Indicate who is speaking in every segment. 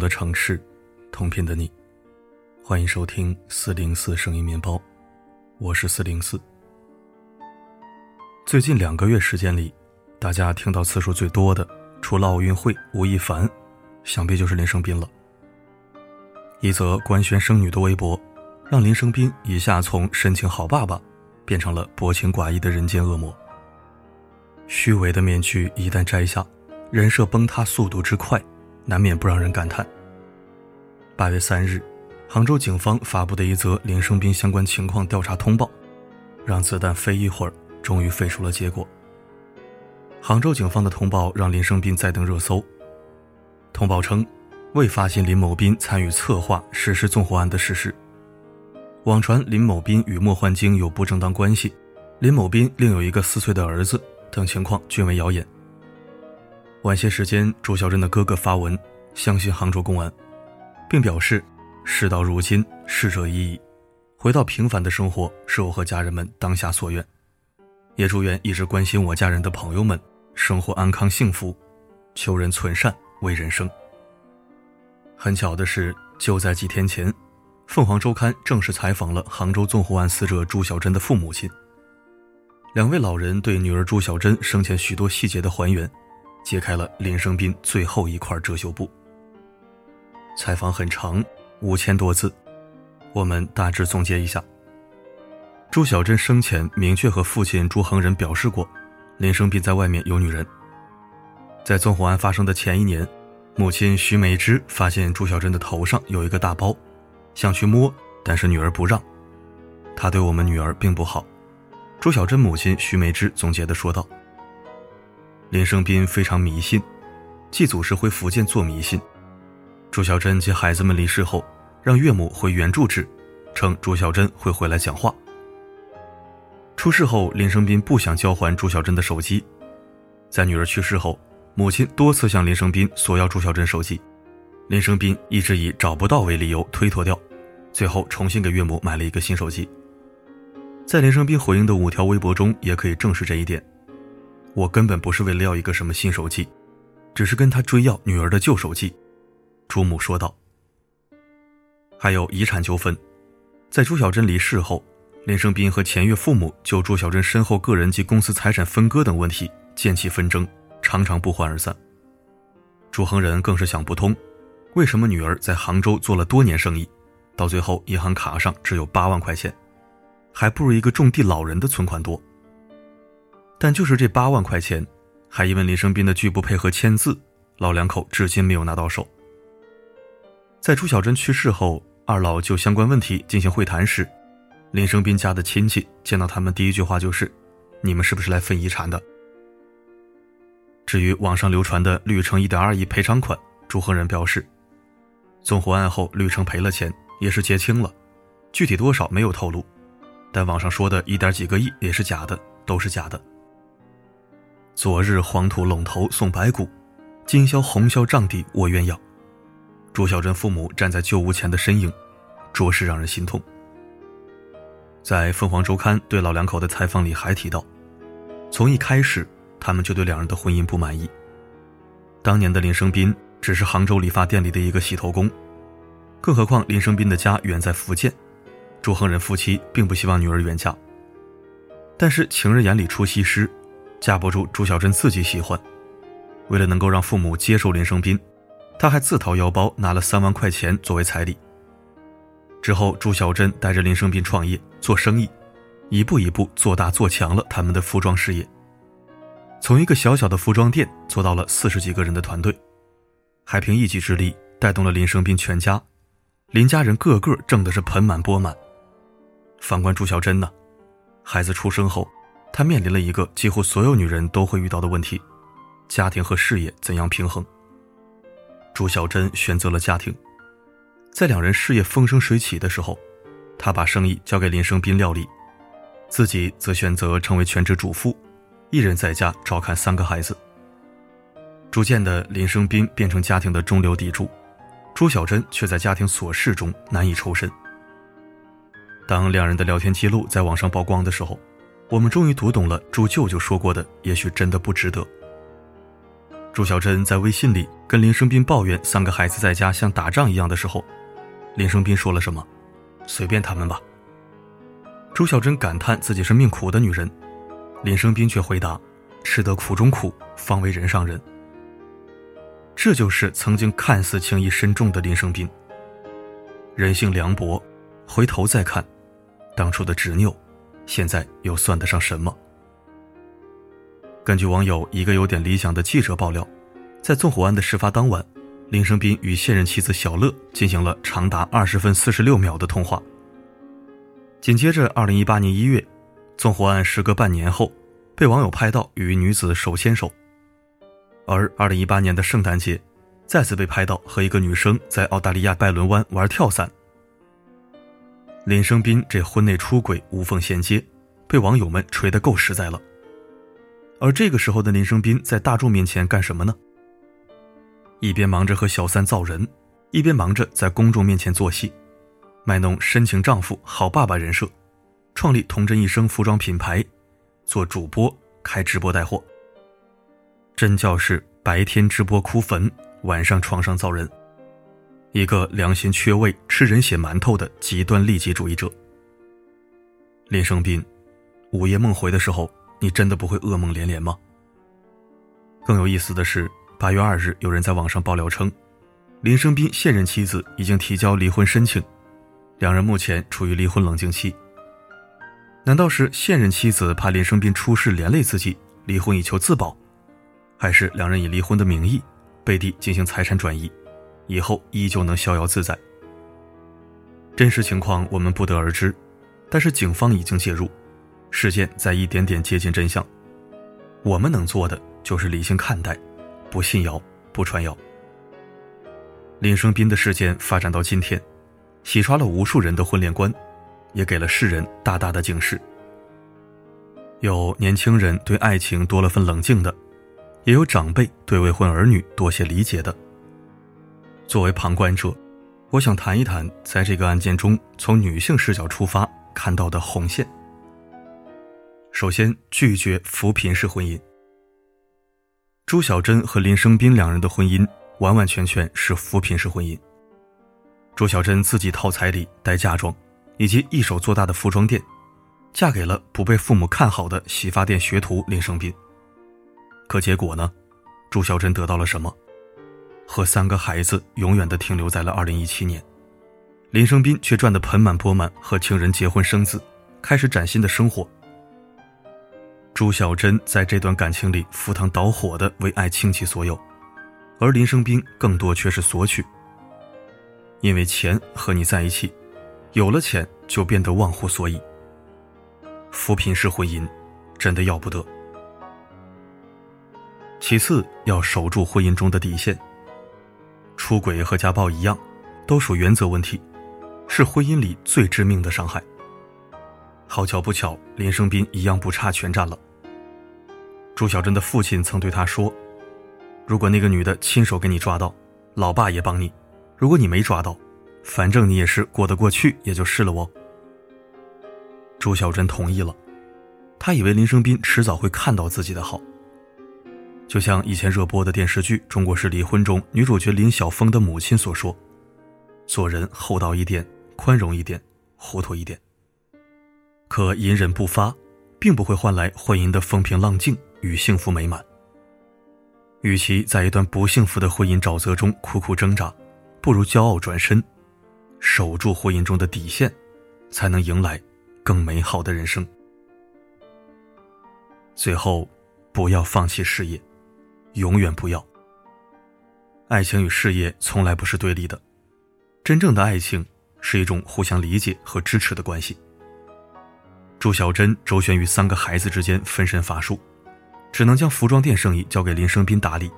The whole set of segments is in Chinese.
Speaker 1: 的城市，同频的你，欢迎收听四零四声音面包，我是四零四。最近两个月时间里，大家听到次数最多的，除了奥运会、吴亦凡，想必就是林生斌了。一则官宣生女的微博，让林生斌一下从深情好爸爸，变成了薄情寡义的人间恶魔。虚伪的面具一旦摘下，人设崩塌速度之快。难免不让人感叹。八月三日，杭州警方发布的一则林生斌相关情况调查通报，让子弹飞一会儿，终于飞出了结果。杭州警方的通报让林生斌再登热搜。通报称，未发现林某斌参与策划实施纵火案的事实。网传林某斌与莫焕晶有不正当关系，林某斌另有一个四岁的儿子等情况均为谣言。晚些时间，朱小珍的哥哥发文，相信杭州公安，并表示，事到如今，逝者已矣，回到平凡的生活是我和家人们当下所愿，也祝愿一直关心我家人的朋友们生活安康幸福，求人存善为人生。很巧的是，就在几天前，凤凰周刊正式采访了杭州纵火案死者朱小珍的父母亲，两位老人对女儿朱小珍生前许多细节的还原。揭开了林生斌最后一块遮羞布。采访很长，五千多字，我们大致总结一下：朱小珍生前明确和父亲朱恒仁表示过，林生斌在外面有女人。在纵火案发生的前一年，母亲徐美芝发现朱小珍的头上有一个大包，想去摸，但是女儿不让。她对我们女儿并不好。朱小珍母亲徐美芝总结的说道。林生斌非常迷信，祭祖时回福建做迷信。朱小珍及孩子们离世后，让岳母回原住址，称朱小珍会回来讲话。出事后，林生斌不想交还朱小珍的手机。在女儿去世后，母亲多次向林生斌索要朱小珍手机，林生斌一直以找不到为理由推脱掉，最后重新给岳母买了一个新手机。在林生斌回应的五条微博中，也可以证实这一点。我根本不是为了要一个什么新手机，只是跟他追要女儿的旧手机。”朱母说道。还有遗产纠纷，在朱小珍离世后，林生斌和钱岳父母就朱小珍身后个人及公司财产分割等问题渐起纷争，常常不欢而散。朱恒仁更是想不通，为什么女儿在杭州做了多年生意，到最后银行卡上只有八万块钱，还不如一个种地老人的存款多。但就是这八万块钱，还因为林生斌的拒不配合签字，老两口至今没有拿到手。在朱小珍去世后，二老就相关问题进行会谈时，林生斌家的亲戚见到他们第一句话就是：“你们是不是来分遗产的？”至于网上流传的绿城一点二亿赔偿款，朱恒仁表示，纵火案后绿城赔了钱，也是结清了，具体多少没有透露，但网上说的一点几个亿也是假的，都是假的。昨日黄土陇头送白骨，今宵红绡帐底卧鸳鸯。朱小珍父母站在旧屋前的身影，着实让人心痛。在凤凰周刊对老两口的采访里还提到，从一开始他们就对两人的婚姻不满意。当年的林生斌只是杭州理发店里的一个洗头工，更何况林生斌的家远在福建，朱恒仁夫妻并不希望女儿远嫁。但是情人眼里出西施。架不住朱小珍自己喜欢，为了能够让父母接受林生斌，他还自掏腰包拿了三万块钱作为彩礼。之后，朱小珍带着林生斌创业做生意，一步一步做大做强了他们的服装事业。从一个小小的服装店做到了四十几个人的团队，还凭一己之力带动了林生斌全家，林家人个个挣的是盆满钵满。反观朱小珍呢，孩子出生后。她面临了一个几乎所有女人都会遇到的问题：家庭和事业怎样平衡？朱小珍选择了家庭，在两人事业风生水起的时候，她把生意交给林生斌料理，自己则选择成为全职主妇，一人在家照看三个孩子。逐渐的，林生斌变成家庭的中流砥柱，朱小珍却在家庭琐事中难以抽身。当两人的聊天记录在网上曝光的时候，我们终于读懂了朱舅舅说过的，也许真的不值得。朱小珍在微信里跟林生斌抱怨三个孩子在家像打仗一样的时候，林生斌说了什么？随便他们吧。朱小珍感叹自己是命苦的女人，林生斌却回答：“吃得苦中苦，方为人上人。”这就是曾经看似情谊深重的林生斌。人性凉薄，回头再看，当初的执拗，现在又算得上什么？根据网友一个有点理想的记者爆料，在纵火案的事发当晚，林生斌与现任妻子小乐进行了长达二十分四十六秒的通话。紧接着，二零一八年一月，纵火案时隔半年后，被网友拍到与女子手牵手。而二零一八年的圣诞节，再次被拍到和一个女生在澳大利亚拜伦湾玩跳伞。林生斌这婚内出轨无缝衔接，被网友们锤得够实在了。而这个时候的林生斌在大众面前干什么呢？一边忙着和小三造人，一边忙着在公众面前做戏，卖弄深情丈夫、好爸爸人设，创立童真一生服装品牌，做主播，开直播带货。真叫是白天直播哭坟，晚上床上造人，一个良心缺位、吃人血馒头的极端利己主义者。林生斌，午夜梦回的时候。你真的不会噩梦连连吗？更有意思的是，八月二日，有人在网上爆料称，林生斌现任妻子已经提交离婚申请，两人目前处于离婚冷静期。难道是现任妻子怕林生斌出事连累自己，离婚以求自保，还是两人以离婚的名义背地进行财产转移，以后依旧能逍遥自在？真实情况我们不得而知，但是警方已经介入。事件在一点点接近真相，我们能做的就是理性看待，不信谣，不传谣。林生斌的事件发展到今天，洗刷了无数人的婚恋观，也给了世人大大的警示。有年轻人对爱情多了份冷静的，也有长辈对未婚儿女多些理解的。作为旁观者，我想谈一谈在这个案件中从女性视角出发看到的红线。首先拒绝扶贫式婚姻。朱小珍和林生斌两人的婚姻完完全全是扶贫式婚姻。朱小珍自己掏彩礼、带嫁妆，以及一手做大的服装店，嫁给了不被父母看好的洗发店学徒林生斌。可结果呢？朱小珍得到了什么？和三个孩子永远的停留在了2017年。林生斌却赚得盆满钵满，和情人结婚生子，开始崭新的生活。朱小珍在这段感情里赴汤蹈火的为爱倾其所有，而林生斌更多却是索取。因为钱和你在一起，有了钱就变得忘乎所以。扶贫式婚姻，真的要不得。其次，要守住婚姻中的底线。出轨和家暴一样，都属原则问题，是婚姻里最致命的伤害。好巧不巧，林生斌一样不差全占了。朱小珍的父亲曾对他说：“如果那个女的亲手给你抓到，老爸也帮你；如果你没抓到，反正你也是过得过去，也就是了哦。”朱小珍同意了，她以为林生斌迟早会看到自己的好。就像以前热播的电视剧《中国式离婚》中女主角林晓峰的母亲所说：“做人厚道一点，宽容一点，糊涂一点。”可隐忍不发，并不会换来婚姻的风平浪静。与幸福美满。与其在一段不幸福的婚姻沼泽中苦苦挣扎，不如骄傲转身，守住婚姻中的底线，才能迎来更美好的人生。最后，不要放弃事业，永远不要。爱情与事业从来不是对立的，真正的爱情是一种互相理解和支持的关系。朱小珍周旋于三个孩子之间，分身乏术。只能将服装店生意交给林生斌打理。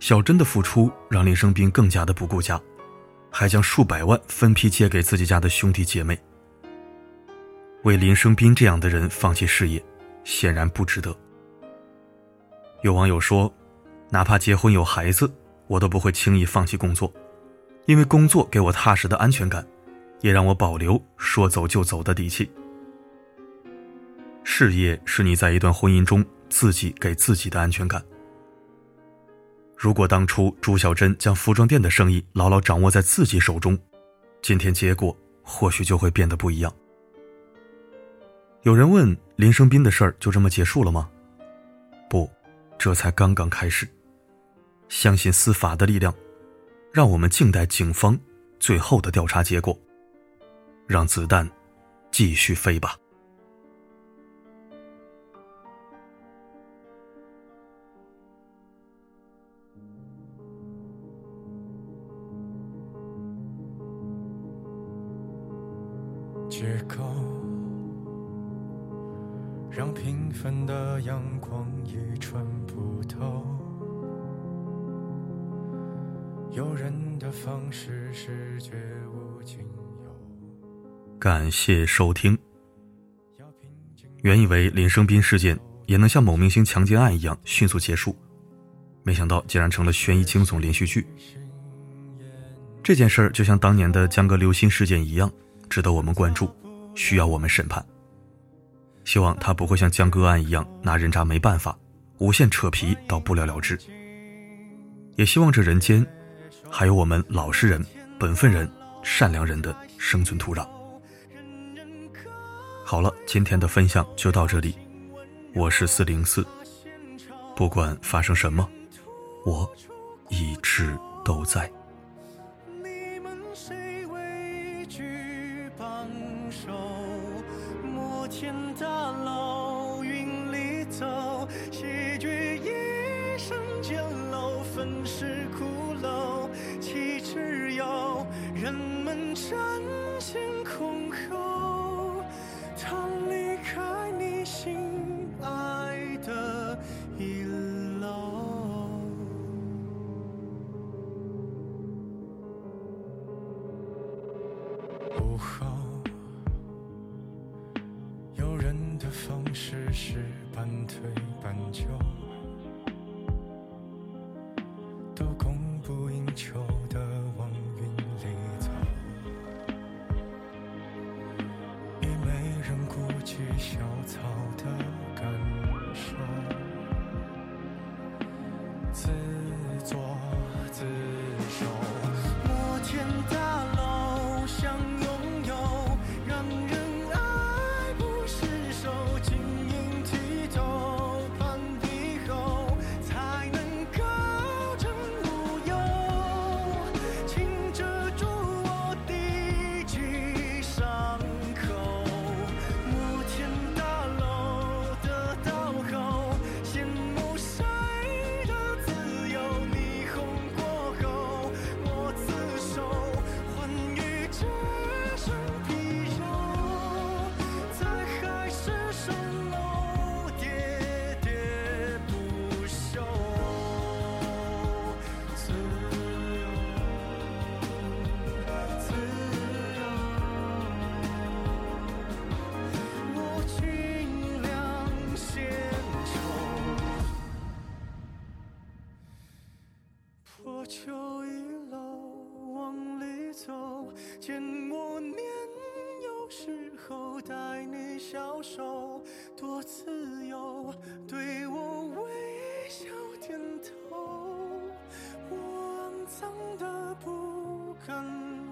Speaker 1: 小珍的付出让林生斌更加的不顾家，还将数百万分批借给自己家的兄弟姐妹。为林生斌这样的人放弃事业，显然不值得。有网友说：“哪怕结婚有孩子，我都不会轻易放弃工作，因为工作给我踏实的安全感，也让我保留说走就走的底气。事业是你在一段婚姻中。”自己给自己的安全感。如果当初朱小珍将服装店的生意牢牢掌握在自己手中，今天结果或许就会变得不一样。有人问林生斌的事儿就这么结束了吗？这才刚刚开始。相信司法的力量，让我们静待警方最后的调查结果。让子弹继续飞吧。
Speaker 2: 街口，让平凡的阳光方式是绝无仅有。
Speaker 1: 感谢收听。原以为林生斌事件也能像某明星强奸案一样迅速结束，没想到竟然成了悬疑惊悚连续剧。这件事儿就像当年的江歌刘鑫事件一样。值得我们关注，需要我们审判。希望他不会像江歌案一样拿人渣没办法，无限扯皮到不了了之。也希望这人间，还有我们老实人、本分人、善良人的生存土壤。好了，今天的分享就到这里。我是四零四，不管发生什么，我一直都在。
Speaker 2: 摩天大楼，午后。有人的方式是半推半就，就一楼往里走，见我年幼时候带你小手，多自由，对我微笑点头。我肮脏的不敢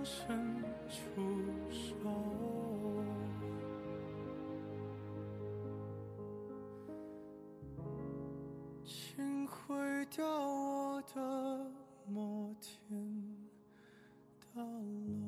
Speaker 2: 伸出手，请毁掉我的。摩天大楼。